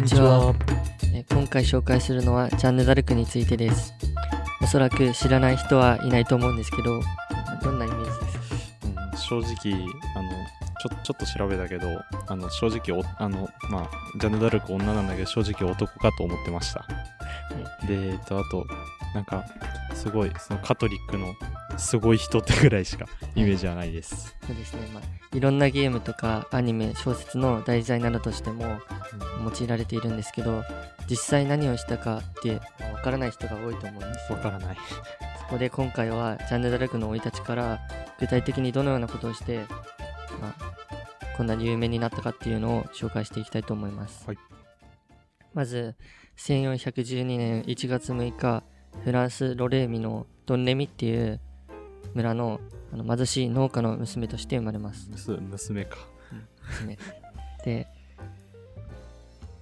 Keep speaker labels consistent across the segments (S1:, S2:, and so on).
S1: にちは。え今回紹介するのはジャンヌ・ダルクについてです。おそらく知らない人はいないと思うんですけどどんなイメージですか、
S2: うん、正直あのちょちょっと調べたけどあの正直おあの、まあ、ジャンヌ・ダルク女なんだけど正直男かと思ってました、はい、で、えっと、あとなんかすごいそのカトリックのすごい人ってぐらいしかイメージはないです、
S1: はい、そうですね、まあ、いろんなゲームとかアニメ小説の題材などとしても用いられているんですけど実際何をしたかってわからない人が多いと思うんです
S2: わからない。
S1: そこで今回はジャンヌ・ダルクの生い立ちから具体的にどのようなことをして、まあ、こんなに有名になったかっていうのを紹介していきたいと思います、はい、まず1412年1月6日フランス・ロレーミのドンレミっていう村のあの貧しい農家の娘として生まれます。
S2: 娘か。
S1: 娘。で、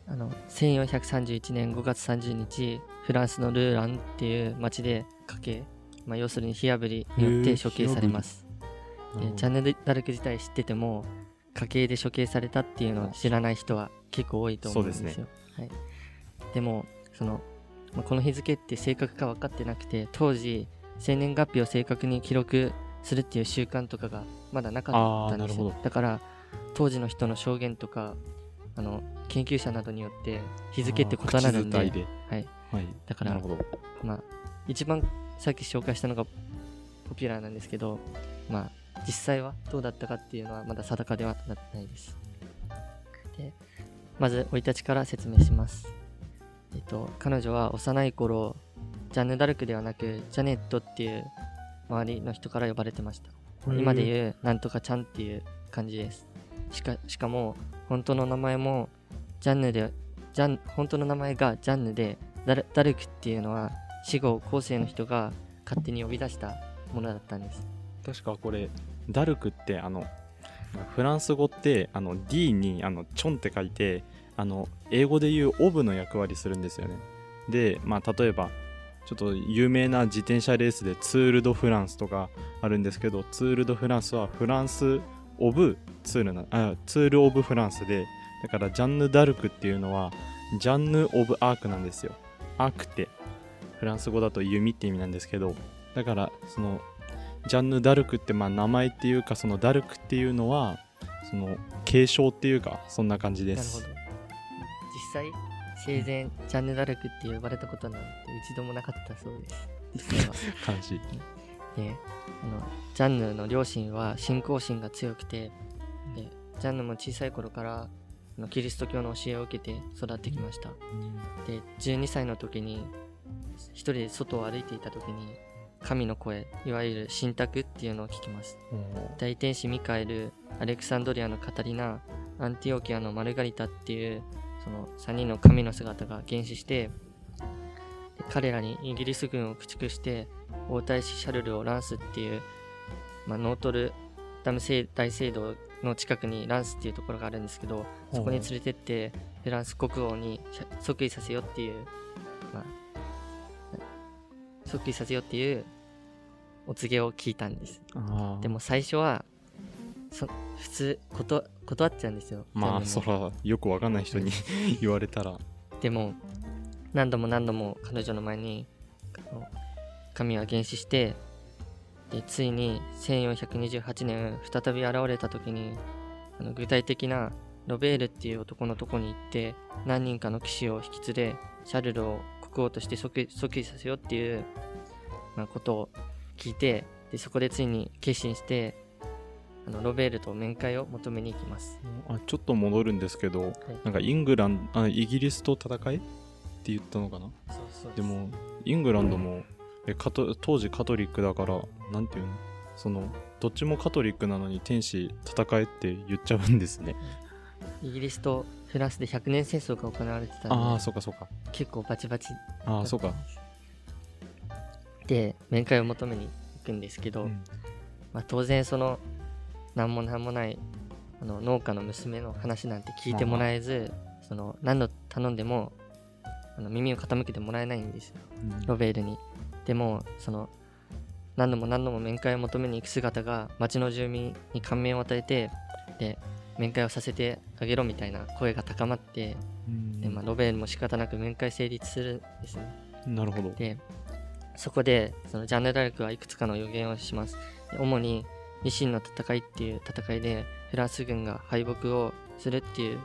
S1: あの、1431年5月30日、フランスのルーランっていう町で家系、まあ、要するに火あぶりによって処刑されます。で、チャンネルダルク自体知ってても、家系で処刑されたっていうのを知らない人は結構多いと思うんですよ。で、ねはい、でも、その、まあ、この日付って正確か分かってなくて、当時、生年月日を正確に記録するっていう習慣とかがまだなかったんですよ。だから当時の人の証言とかあの研究者などによって日付って異なるんではい、はい、だからまあ一番さっき紹介したのがポピュラーなんですけどまあ実際はどうだったかっていうのはまだ定かではないです。でまず生い立ちから説明しますえっと彼女は幼い頃ジャンヌ・ダルクではなく、ジャネットっていう周りの人から呼ばれてました。今で言う、なんとかちゃんっていう感じです。しかしかも、本当の名前も、ジャンヌで、ジャン本当の名前がジャンヌでダル、ダルクっていうのは、死後後世の人が勝手に呼び出したものだったんです。
S2: 確かこれ、ダルクってあの、フランス語ってあの D にあのチョンって書いてあの英語で言うオブの役割するんですよね。で、まあ、例えばちょっと有名な自転車レースでツール・ド・フランスとかあるんですけどツール・ド・フランスはフランス・オブ・ツールなあツール・オブ・フランスでだからジャンヌ・ダルクっていうのはジャンヌ・オブ・アークなんですよ。アークってフランス語だと弓って意味なんですけどだからそのジャンヌ・ダルクってまあ名前っていうかそのダルクっていうのはその継承っていうかそんな感じです。
S1: 際生前ジャンヌ・ダルクって呼ばれたことなんて一度もなかったそうです。
S2: 悲しい。
S1: であのジャンヌの両親は信仰心が強くてでジャンヌも小さい頃からあのキリスト教の教えを受けて育ってきました、で12歳の時に一人で外を歩いていた時に神の声いわゆる信託っていうのを聞きます、大天使ミカエルアレクサンドリアのカタリナアンティオキアのマルガリタっていうその3人の神の姿が現死して彼らにイギリス軍を駆逐して王太子シャルルをランスっていう、まあ、ノートルダム大聖堂の近くにランスっていうところがあるんですけどそこに連れてってフランス国王に即位させようっていう、まあ、即位させようっていうお告げを聞いたんです。でも最初はそ普通こと断っちゃうんですよ。
S2: まあそらよくわかんない人に言われたら。
S1: でも何度も何度も彼女の前に神は原始してでついに1428年再び現れた時にあの具体的なロベールっていう男のとこに行って何人かの騎士を引き連れシャルルを国王として即位させようっていう、まあ、ことを聞いてでそこでついに決心してあのロベールと面会を求めに行きます。
S2: あちょっと戻るんですけど、はい、なんかイングランあイギリスと戦いって言ったのかな？でもイングランドも、えカト当時カトリックだからなんていうの？そのどっちもカトリックなのに天使戦えって言っちゃうんですね。
S1: イギリスとフランスで100年戦争が行われてた
S2: ああそうかそうか。
S1: 結構バチバチ
S2: ああそうか。
S1: で面会を求めに行くんですけど、うん、まあ、当然その何も何もないあの農家の娘の話なんて聞いてもらえず、その何度頼んでもあの耳を傾けてもらえないんですよ、うん、ロベールに。でもその何度も何度も面会を求めに行く姿が町の住民に感銘を与えてで面会をさせてあげろみたいな声が高まって、うん、でまあ、ロベールも仕方なく面会成立するんですね。
S2: なるほど。
S1: で、そこで、そのジャンヌ・ダルクはいくつかの予言をします。主に、ニシンの戦いっていう戦いで、フランス軍が敗北をするっていう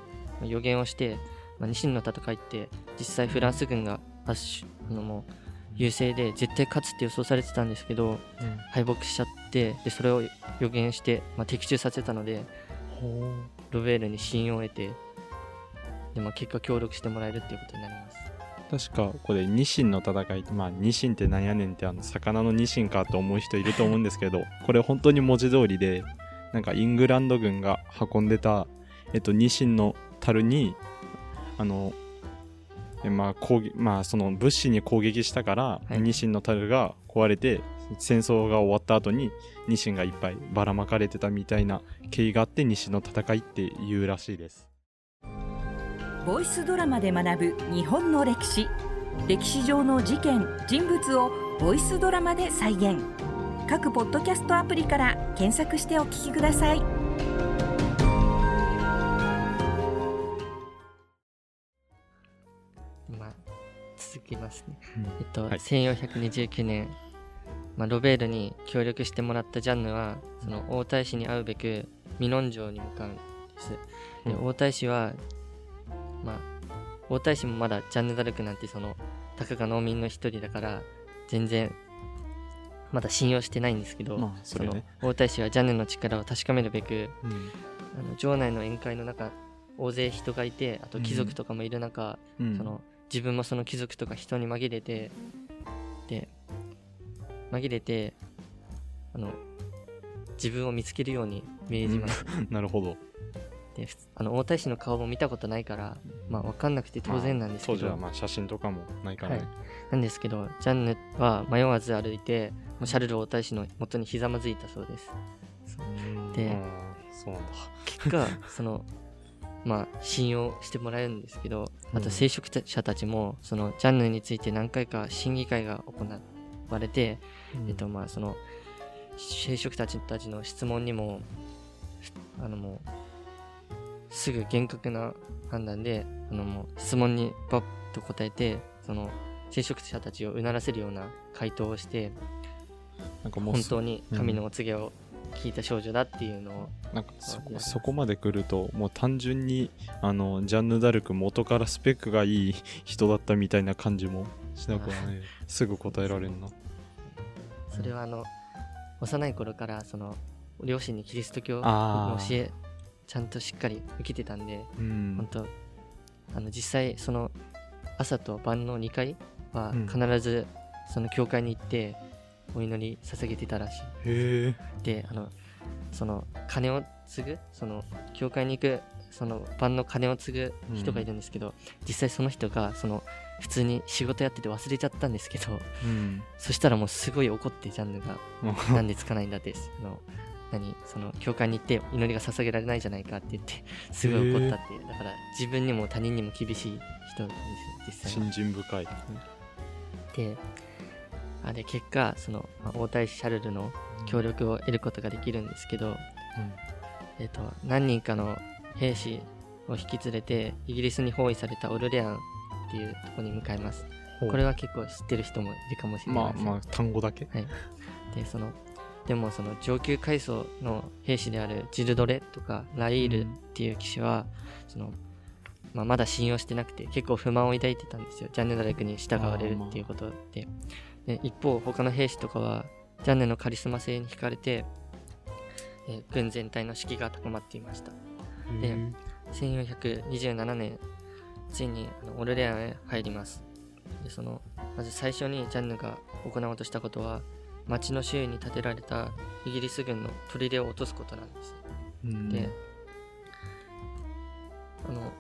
S1: 予言をして、まあ、ニシンの戦いって実際フランス軍が圧あのもう優勢で絶対勝つって予想されてたんですけど、うん、敗北しちゃってでそれを予言して、まあ、的中させたのでロベールに信用を得てで、まあ、結果協力してもらえるっていうことになります
S2: 確かこれニシンの戦いまあニシンってなんやねんってあの魚のニシンかと思う人いると思うんですけど これ本当に文字通りでなんかイングランド軍が運んでた、えっと、ニシンの樽にあのまあ攻撃まあ、その物資に攻撃したから、はい、ニシンの樽が壊れて戦争が終わった後にニシンがいっぱいばらまかれてたみたいな経緯があってニシンの戦いっていうらしいです
S3: ボイスドラマで学ぶ日本の歴史歴史上の事件人物をボイスドラマで再現各ポッドキャストアプリから検索してお聞きください。
S1: 続きますね。うん、えっと、はい、1429年、まあ、ロベールに協力してもらったジャンヌは、その王太子に会うべく、ミノン城に向かうんです。で、王太子は、まあ、王太子もまだジャンヌ・ダルクなんてその、たかが農民の一人だから、全然、まだ信用してないんですけど、まあそ、ね、その王太子はジャンヌの力を確かめるべく、うん、あの城内の宴会の中大勢人がいてあと貴族とかもいる中、うん、その自分もその貴族とか人に紛れてで紛れてあの自分を見つけるように命じます、
S2: なるほど
S1: であの大太子の顔も見たことないからまあ分かんなくて当然なんですけど、まあ、当時
S2: はまあ写真とかもないからね、はい、
S1: なんですけどジャンヌは迷わず歩いてシャルル王太子の元にひざまずいたそうです。で
S2: そうなんだ。
S1: 結果 そのまあ、信用してもらえるんですけど、あと聖職者たちも、そのジャンヌについて何回か審議会が行われて、うん、えっと、まあ、その、聖職たちたちの質問にも、あのもう、すぐ厳格な判断で、あのもう質問にバッと答えて、その、聖職者たちをうならせるような回答をして、なんかもう本当に神のお告げを聞いた少女だっていうのを
S2: なんかそそこまで来るともう単純にあのジャンヌ・ダルク元からスペックがいい人だったみたいな感じもしなくはね すぐ答えられるな。
S1: それはあの幼い頃からその両親にキリスト教の教えちゃんとしっかり受けてたんで、うん、本当あの実際その朝と晩の2回は必ずその教会に行って、お祈り捧げてたらしい。で、あの、その、金を継ぐ、その、教会に行く、その、晩の金を継ぐ人がいるんですけど、うん、実際その人が、その、普通に仕事やってて忘れちゃったんですけど、うん、そしたらもうすごい怒ってジャンヌが、なんでつかないんだって、その、何その教会に行って祈りが捧げられないじゃないかって言って すごい怒ったっていう。だから自分にも他人にも厳しい人なんですよ実際
S2: 信心深い。
S1: であれ結果その、まあ、王太子シャルルの協力を得ることができるんですけど、うん、えーと、何人かの兵士を引き連れてイギリスに包囲されたオルレアンっていうところに向かいます。これは結構知ってる人もいるかもしれない
S2: まあまあ単語だけ。
S1: はい。でそのでもその上級階層の兵士であるジルドレとかライールっていう騎士は、そのまあ、まだ信用してなくて結構不満を抱いてたんですよ。ジャンヌダレクに従われるっていうことで。で一方他の兵士とかはジャンヌのカリスマ性に惹かれて、えー、軍全体の士気が高まっていました。で1427年ついにあのオルレアンへ入ります。でそのまず最初にジャンヌが行おうとしたことは町の周囲に建てられたイギリス軍の砦を落とすことなんです。であの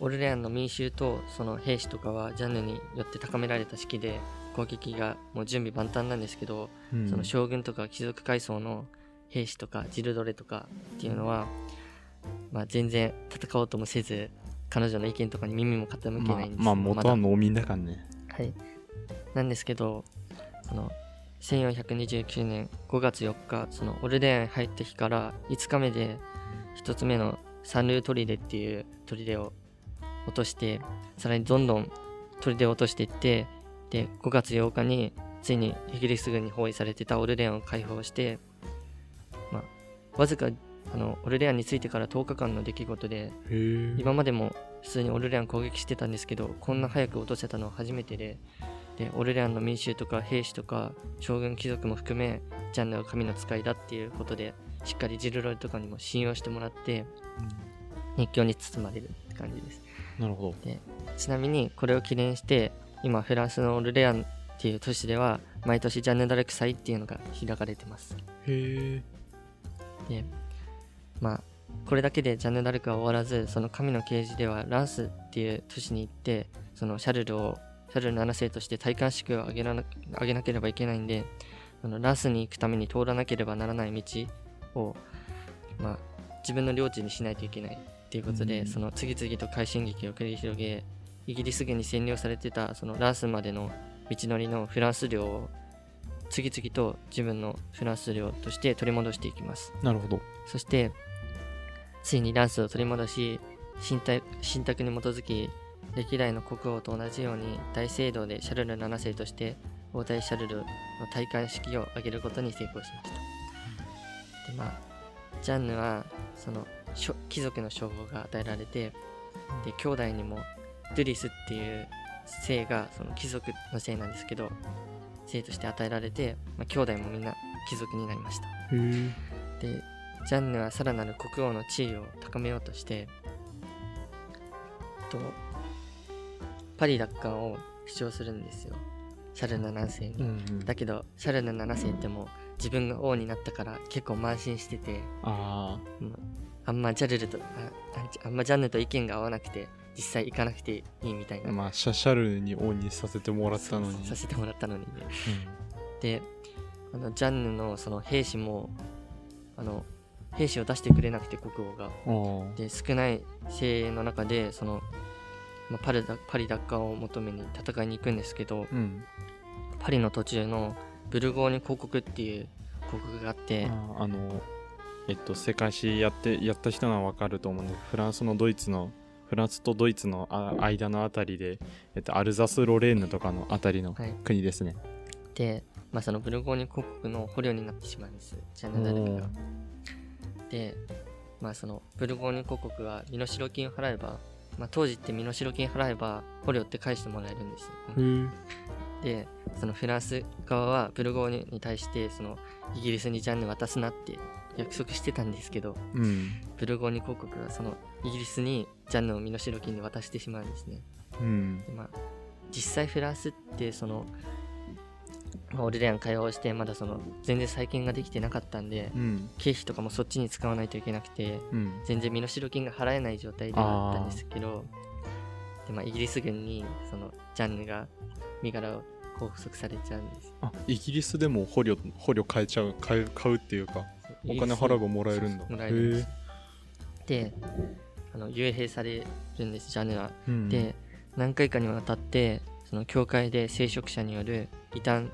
S1: オルレアンの民衆とその兵士とかはジャンヌによって高められた士気で攻撃がもう準備万端なんですけど、うん、その将軍とか貴族階層の兵士とかジルドレとかっていうのは、まあ、全然戦おうともせず彼女の意見とかに耳も傾けないんです
S2: まあ、まあ、元は農民だからね。
S1: はい。なんですけどその1429年5月4日そのオルレアン入った日から5日目で1つ目のサンルー砦っていう砦を落としてさらにどんどん砦を落としていってで5月8日についにイギリス軍に包囲されてたオルレアンを解放して、まあ、わずかあのオルレアンについてから10日間の出来事で今までも普通にオルレアン攻撃してたんですけどこんな早く落とせたのは初めてででオルレアンの民衆とか兵士とか将軍貴族も含めジャンヌは神の使いだっていうことでしっかりジルロイとかにも信用してもらって熱狂に包まれるって感じです。
S2: なるほど。
S1: ちなみにこれを記念して今フランスのオルレアンっていう都市では毎年ジャンヌ・ダルク祭っていうのが開かれてます。
S2: へえ。
S1: でまあこれだけでジャンヌ・ダルクは終わらずその神の啓示ではランスっていう都市に行ってそのシャルルをシャルル7世として戴冠式を挙げらな挙げなければいけないんでそのランスに行くために通らなければならない道を、まあ、自分の領地にしないといけないっていうことで、
S2: うん。
S1: その次々と快進撃を繰り広げイギリス軍に占領されてたそのランスまでの道のりのフランス領を次々と自分のフランス領として取り戻していきます。
S2: なるほど。
S1: そして、ついにランスを取り戻し、信託に基づき、歴代の国王と同じように大聖堂でシャルル7世として王太シャルルの戴冠式を挙げることに成功しました。で、まあ、ジャンヌは、その、貴族の称号が与えられて、で、兄弟にも、ドゥリスっていう姓が、その貴族の姓なんですけど、姓として与えられて、まあ、兄弟もみんな貴族になりました。でジャンヌはさらなる国王の地位を高めようとしてとパリ奪還を主張するんですよ。シャルル7世に、
S2: うんうん。
S1: だけどシャルル7世ってもう自分が王になったから結構慢心してて
S2: あ
S1: もうあんまジャルルとあんまジャンヌと意見が合わなくて実際行かなくていいみたいな、
S2: あまあシャシャルに王にさせてもらったのに。
S1: させてもらったのに。ねであのジャンヌのその兵士もあの兵士を出してくれなくて国王が。で少ない精鋭の中でその、まあ、パリだパリ奪還を求めに戦いに行くんですけど
S2: あうん。
S1: パリの途中のブルゴーニュ公国っていう公国があって
S2: ああのえっと世界史やってやった人ならわかると思うんでフランスのドイツのフランスとドイツのあ間のあたりで、えっと、アルザス・ロレーヌとかのあたりの
S1: はい。
S2: 国ですね、
S1: で、まあ、そのブルゴーニュ公国の捕虜になってしまうんです。ジャンヌ・ダルクがで、まあ、そのブルゴーニュ公国は身代金を払えば、まあ、当時って身代金払えば捕虜って返してもらえるんですよ、でそのフランス側はブルゴーニュに対してそのイギリスにジャンヌ渡すなって約束してたんですけど
S2: うん。
S1: ブルゴーニュ公国はそのイギリスにジャンヌを身代金で渡してしまうんですね。
S2: うん。
S1: で、まあ、実際フランスってその、まあ、オルレアン解放してまだその全然再建ができてなかったんで
S2: うん。
S1: 経費とかもそっちに使わないといけなくて
S2: うん。
S1: 全然身代金が払えない状態ではあったんですけどで、まあ、イギリス軍にそのジャンヌが身柄を拘束されちゃうんです。
S2: あイギリスでも捕虜捕虜買えちゃう買う買うっていうかお金払えばもらえるんだ。
S1: もらえるんであの幽閉されるんですジャンヌは。
S2: うん、
S1: で何回かにわたってその教会で聖職者による異端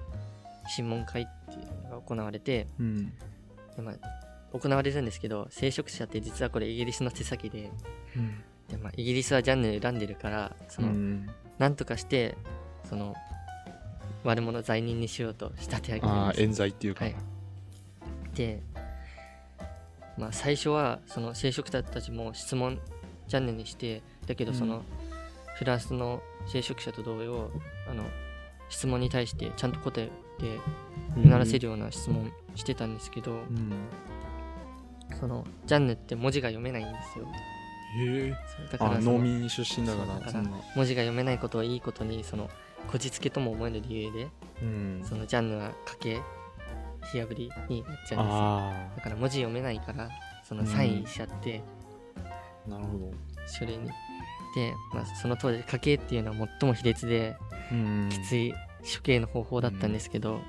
S1: 審問会っていうのが行われて
S2: うん。
S1: で、まあ、行われるんですけど聖職者って実はこれイギリスの手先で
S2: うん。
S1: で、まあ、イギリスはジャンヌ選んでるからその、
S2: うん。
S1: なんとかしてその悪者罪人にしようと仕立て上げ
S2: ああ冤罪っていうか、
S1: はい。で、まあ、最初はその聖職者たちも質問ジャンヌにしてだけどその、
S2: うん。
S1: フランスの聖職者と同様あの質問に対してちゃんと答えてうならせるような質問してたんですけど、
S2: うん。
S1: そのジャンヌって文字が読めないんですよ。
S2: へえ。
S1: だか
S2: あ
S1: ら
S2: 農民出身だから
S1: 文字が読めないことをいいことにそのこじつけとも思える理由で
S2: うん。
S1: そのジャンヌは家計火破りになっちゃうんですよ。
S2: あ
S1: だから文字読めないからそのサインしちゃって、
S2: あなるほど。
S1: 書類にで、まあ、その当時家計っていうのは最も卑劣で
S2: うん
S1: きつい処刑の方法だったんですけど、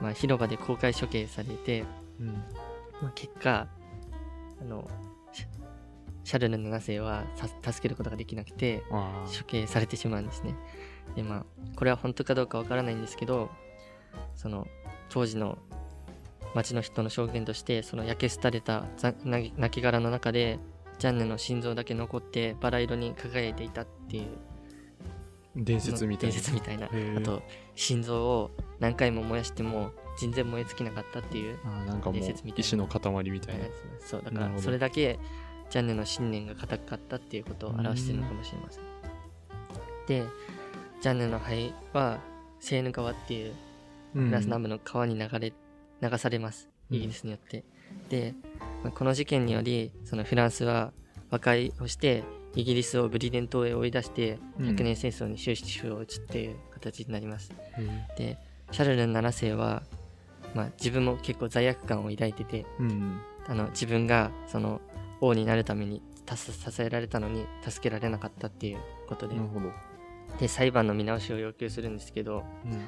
S1: まあ、広場で公開処刑されて、
S2: うん。
S1: まあ、結果あのシャルル7世はさ助けることができなくて
S2: あ
S1: 処刑されてしまうんですね。でまあこれは本当かどうかわからないんですけどその当時の町の人の証言としてその焼け廃れた亡骸の中でジャンヌの心臓だけ残ってバラ色に輝いていたっていう。
S2: 伝説みたいな。
S1: 伝説みたいな。あと心臓を何回も燃やしても全然燃え尽きなかったっていう伝説みたいな。
S2: 石の塊みたいな。
S1: そうだからそれだけジャンヌの信念が固かったっていうことを表してるのかもしれません。でジャンヌの肺はセーヌ川っていう
S2: うん。
S1: フランス南部の川に流れ流されます。
S2: うん。
S1: イギリスによって、でまあこの事件によりそのフランスは和解をしてイギリスをブリデン島へ追い出して
S2: うん。
S1: 100年戦争に終止符を打つっていう形になります、
S2: へー
S1: でシャルル7世は、まあ、自分も結構罪悪感を抱いてて
S2: うん
S1: あの自分がその王になるために支えられたのに助けられなかったっていうことで。
S2: なるほど。
S1: で裁判の見直しを要求するんですけど、
S2: うん。
S1: えっ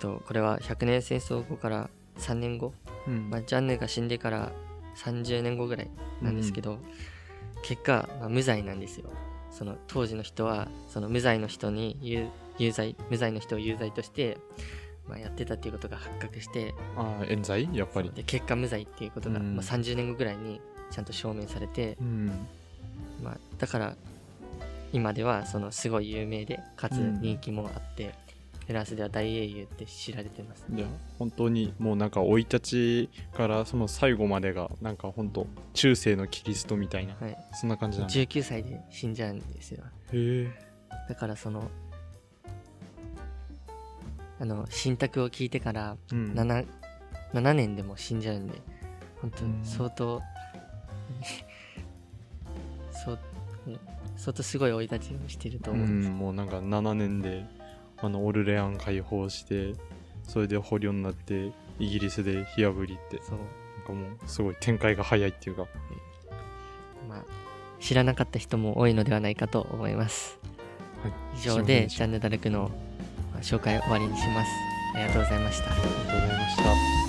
S1: と、これは100年戦争後から3年後、
S2: うん。
S1: まあ、ジャンヌが死んでから30年後ぐらいなんですけど、結果、まあ、無罪なんですよ。その当時の人はその無罪の人に有有罪無罪の人を有罪として、まあ、やってたっていうことが発覚して
S2: ああ冤罪？やっぱり。
S1: で結果無罪っていうことが、
S2: うん。
S1: まあ、30年後ぐらいにちゃんと証明されて、
S2: うん。
S1: まあ、だから今ではそのすごい有名でかつ
S2: うん。
S1: 人気もあって、フランスでは大英雄って知られてます
S2: いや本当にもうなんか生い立ちからその最後までがなんか本当中世のキリストみたいな
S1: はい、
S2: そんな感じなんだ。へ
S1: 19歳で死んじゃうんですよ。
S2: え。
S1: だからそのあの信託を聞いてから
S2: うん。
S1: 7, 7年でも死んじゃうんで本当
S2: うん。
S1: 相当そうね相当すごい生い立ちをしてると
S2: う
S1: 思うんです、
S2: んもうなんか7年であのオルレアン解放してそれで捕虜になってイギリスで火あぶりって
S1: そう。
S2: なんかもうすごい展開が早いっていうか。
S1: まあ知らなかった人も多いのではないかと思います。
S2: はい。
S1: 以上で
S2: でした。
S1: ジャンヌ・ダルクのまあ紹介を終わりにします。ありがとうございました。
S2: ありがとうございました